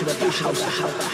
the beautification of the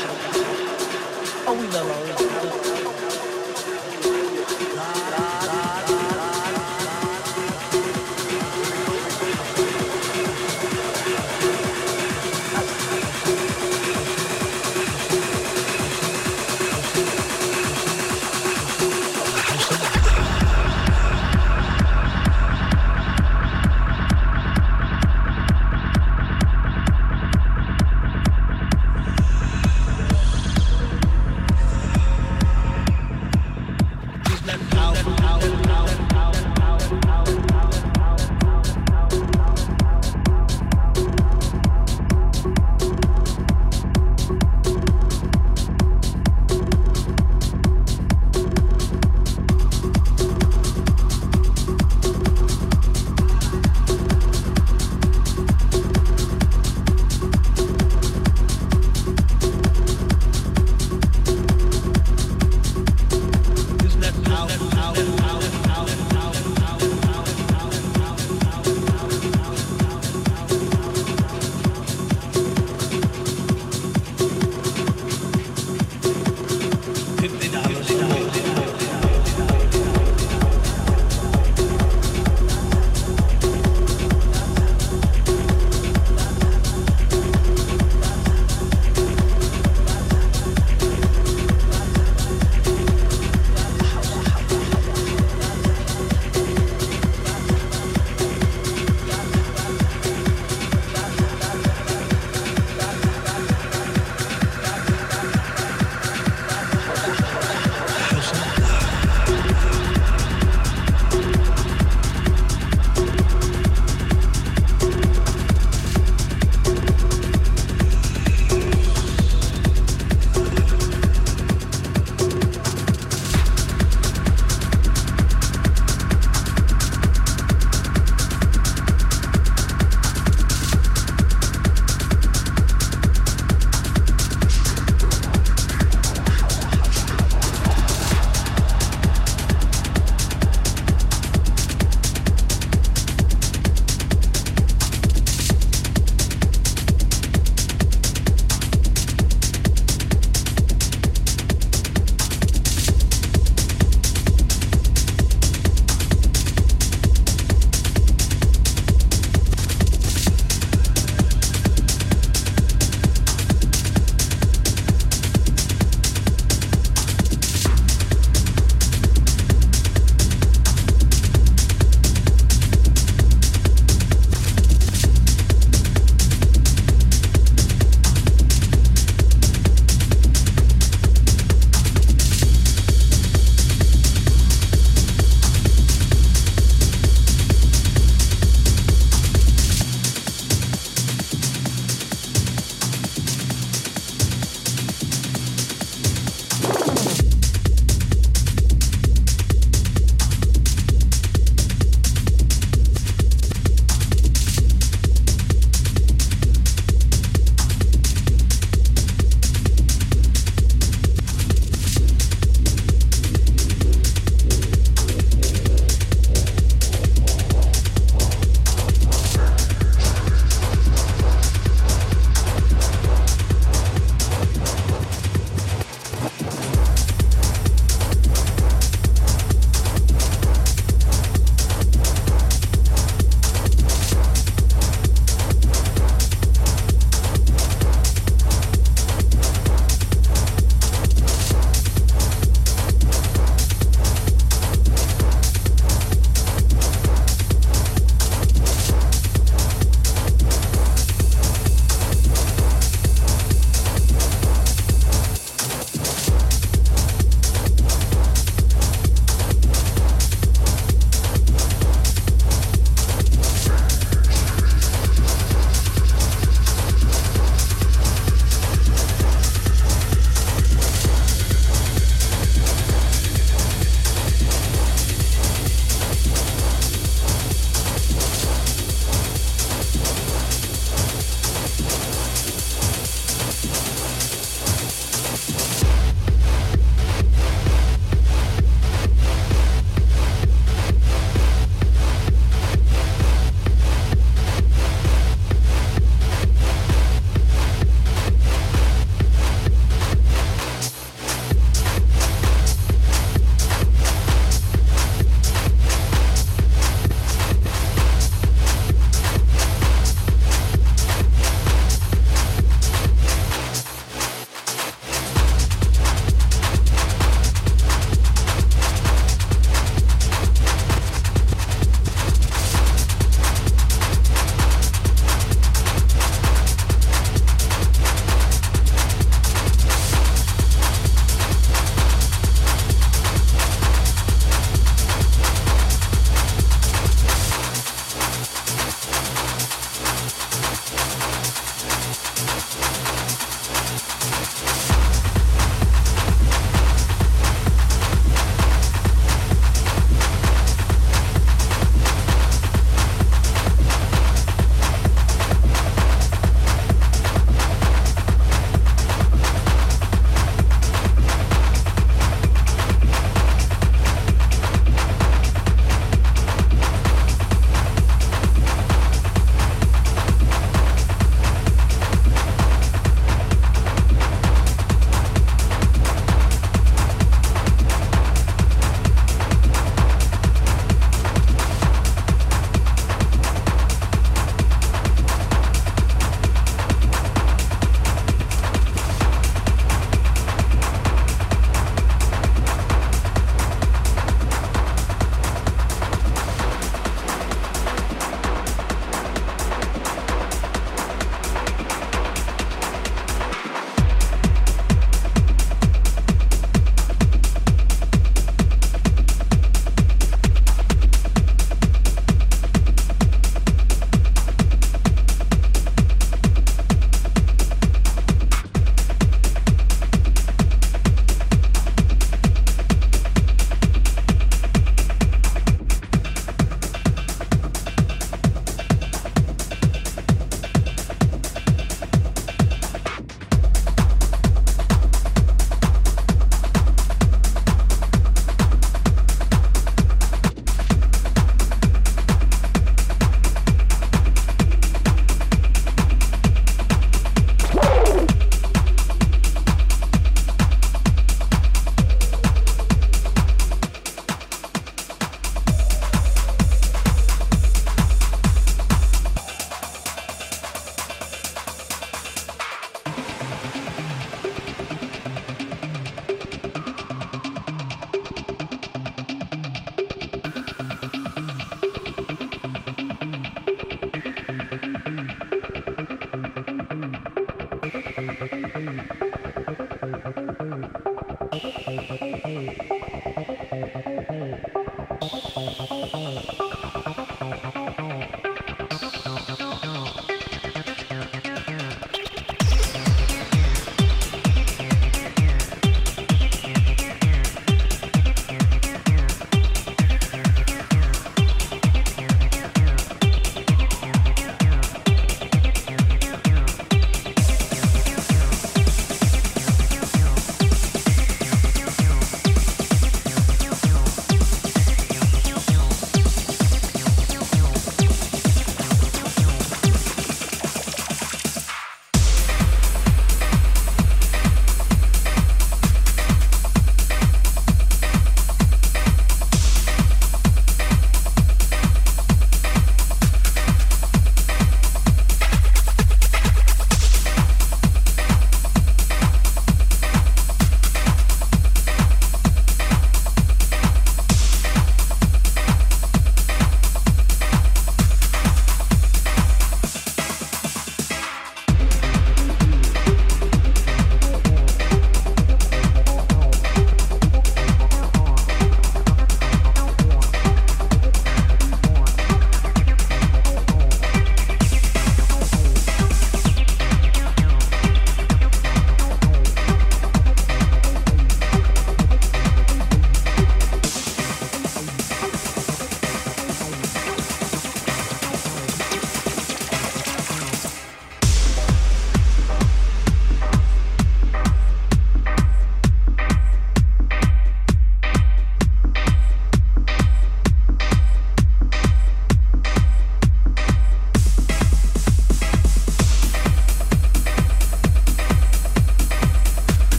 はい。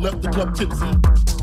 Your the club dead.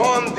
Upon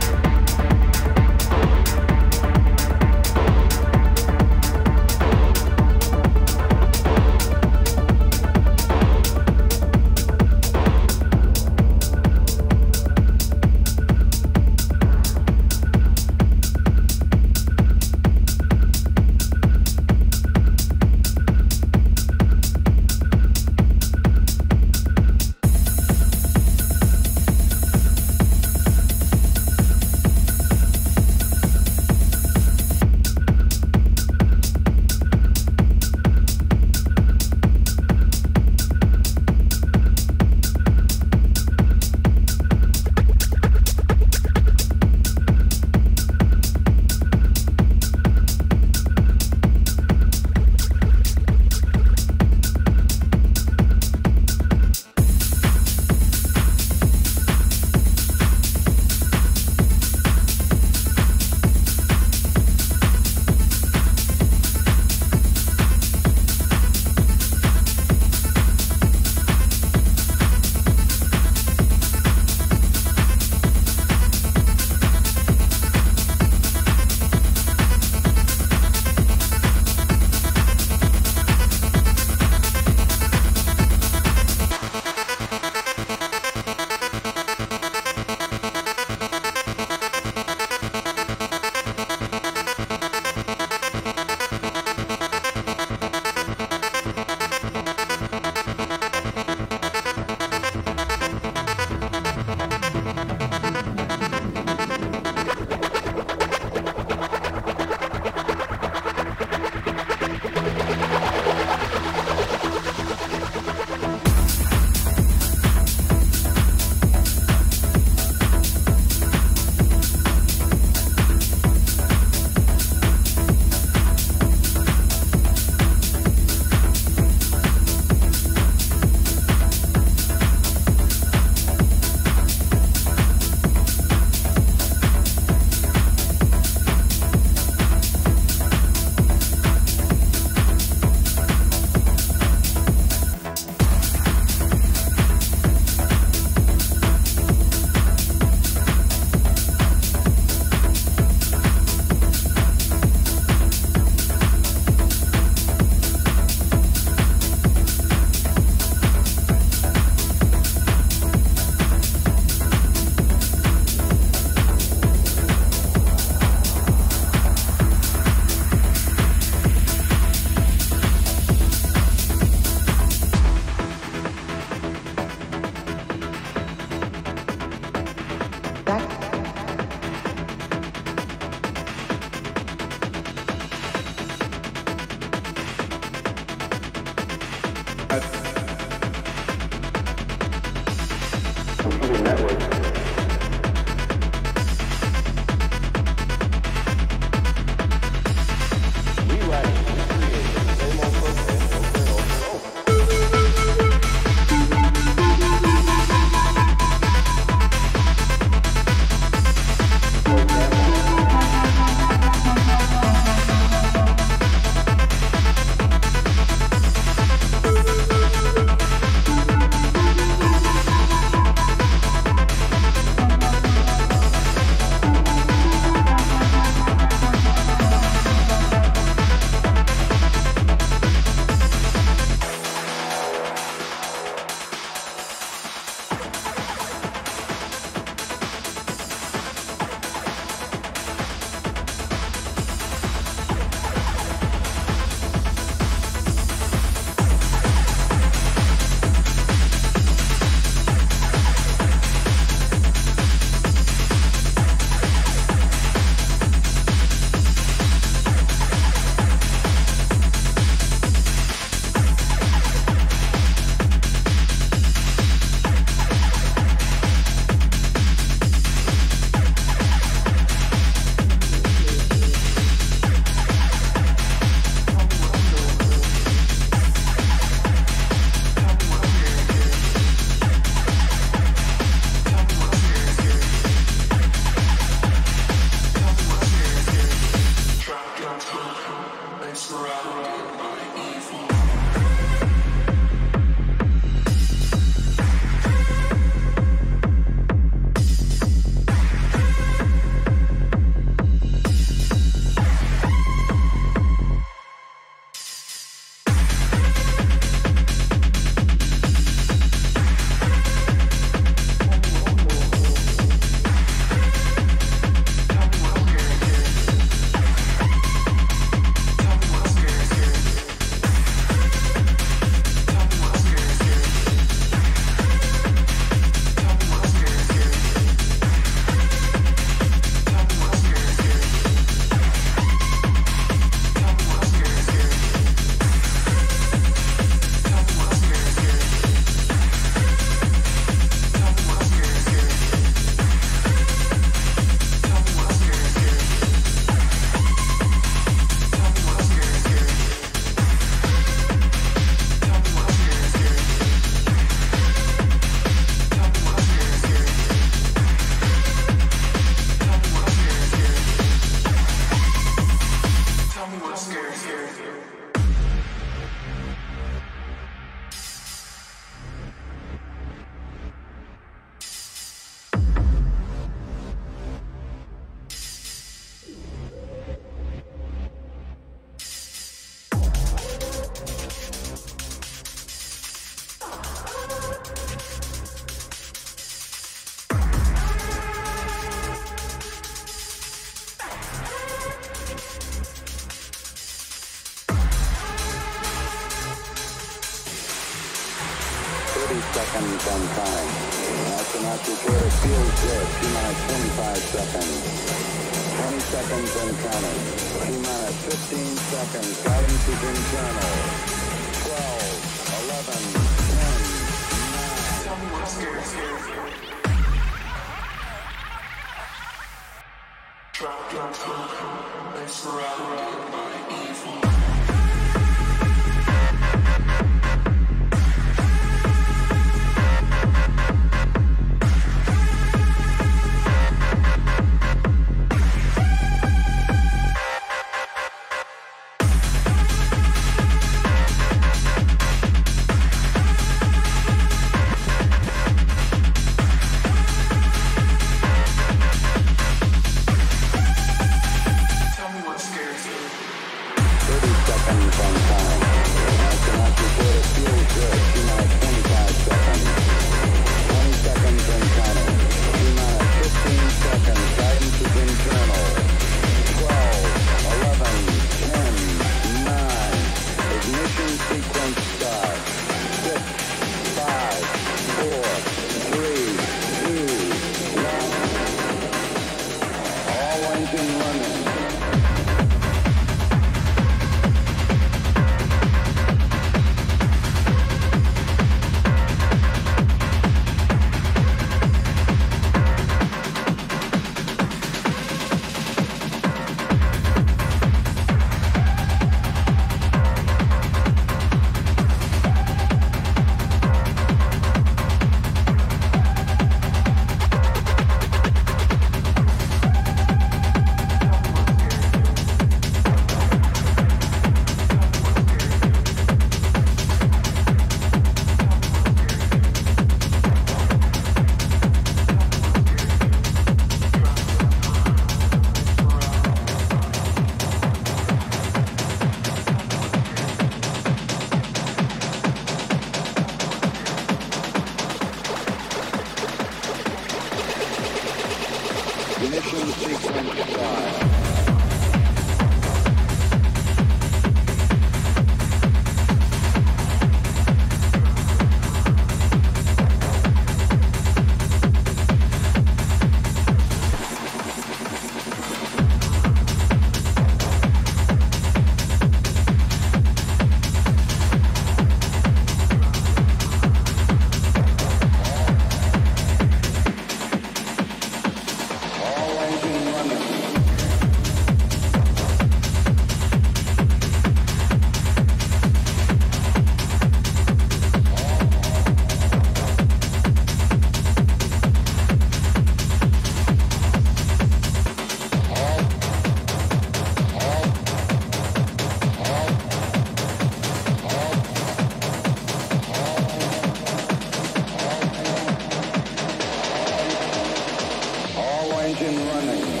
Thank you.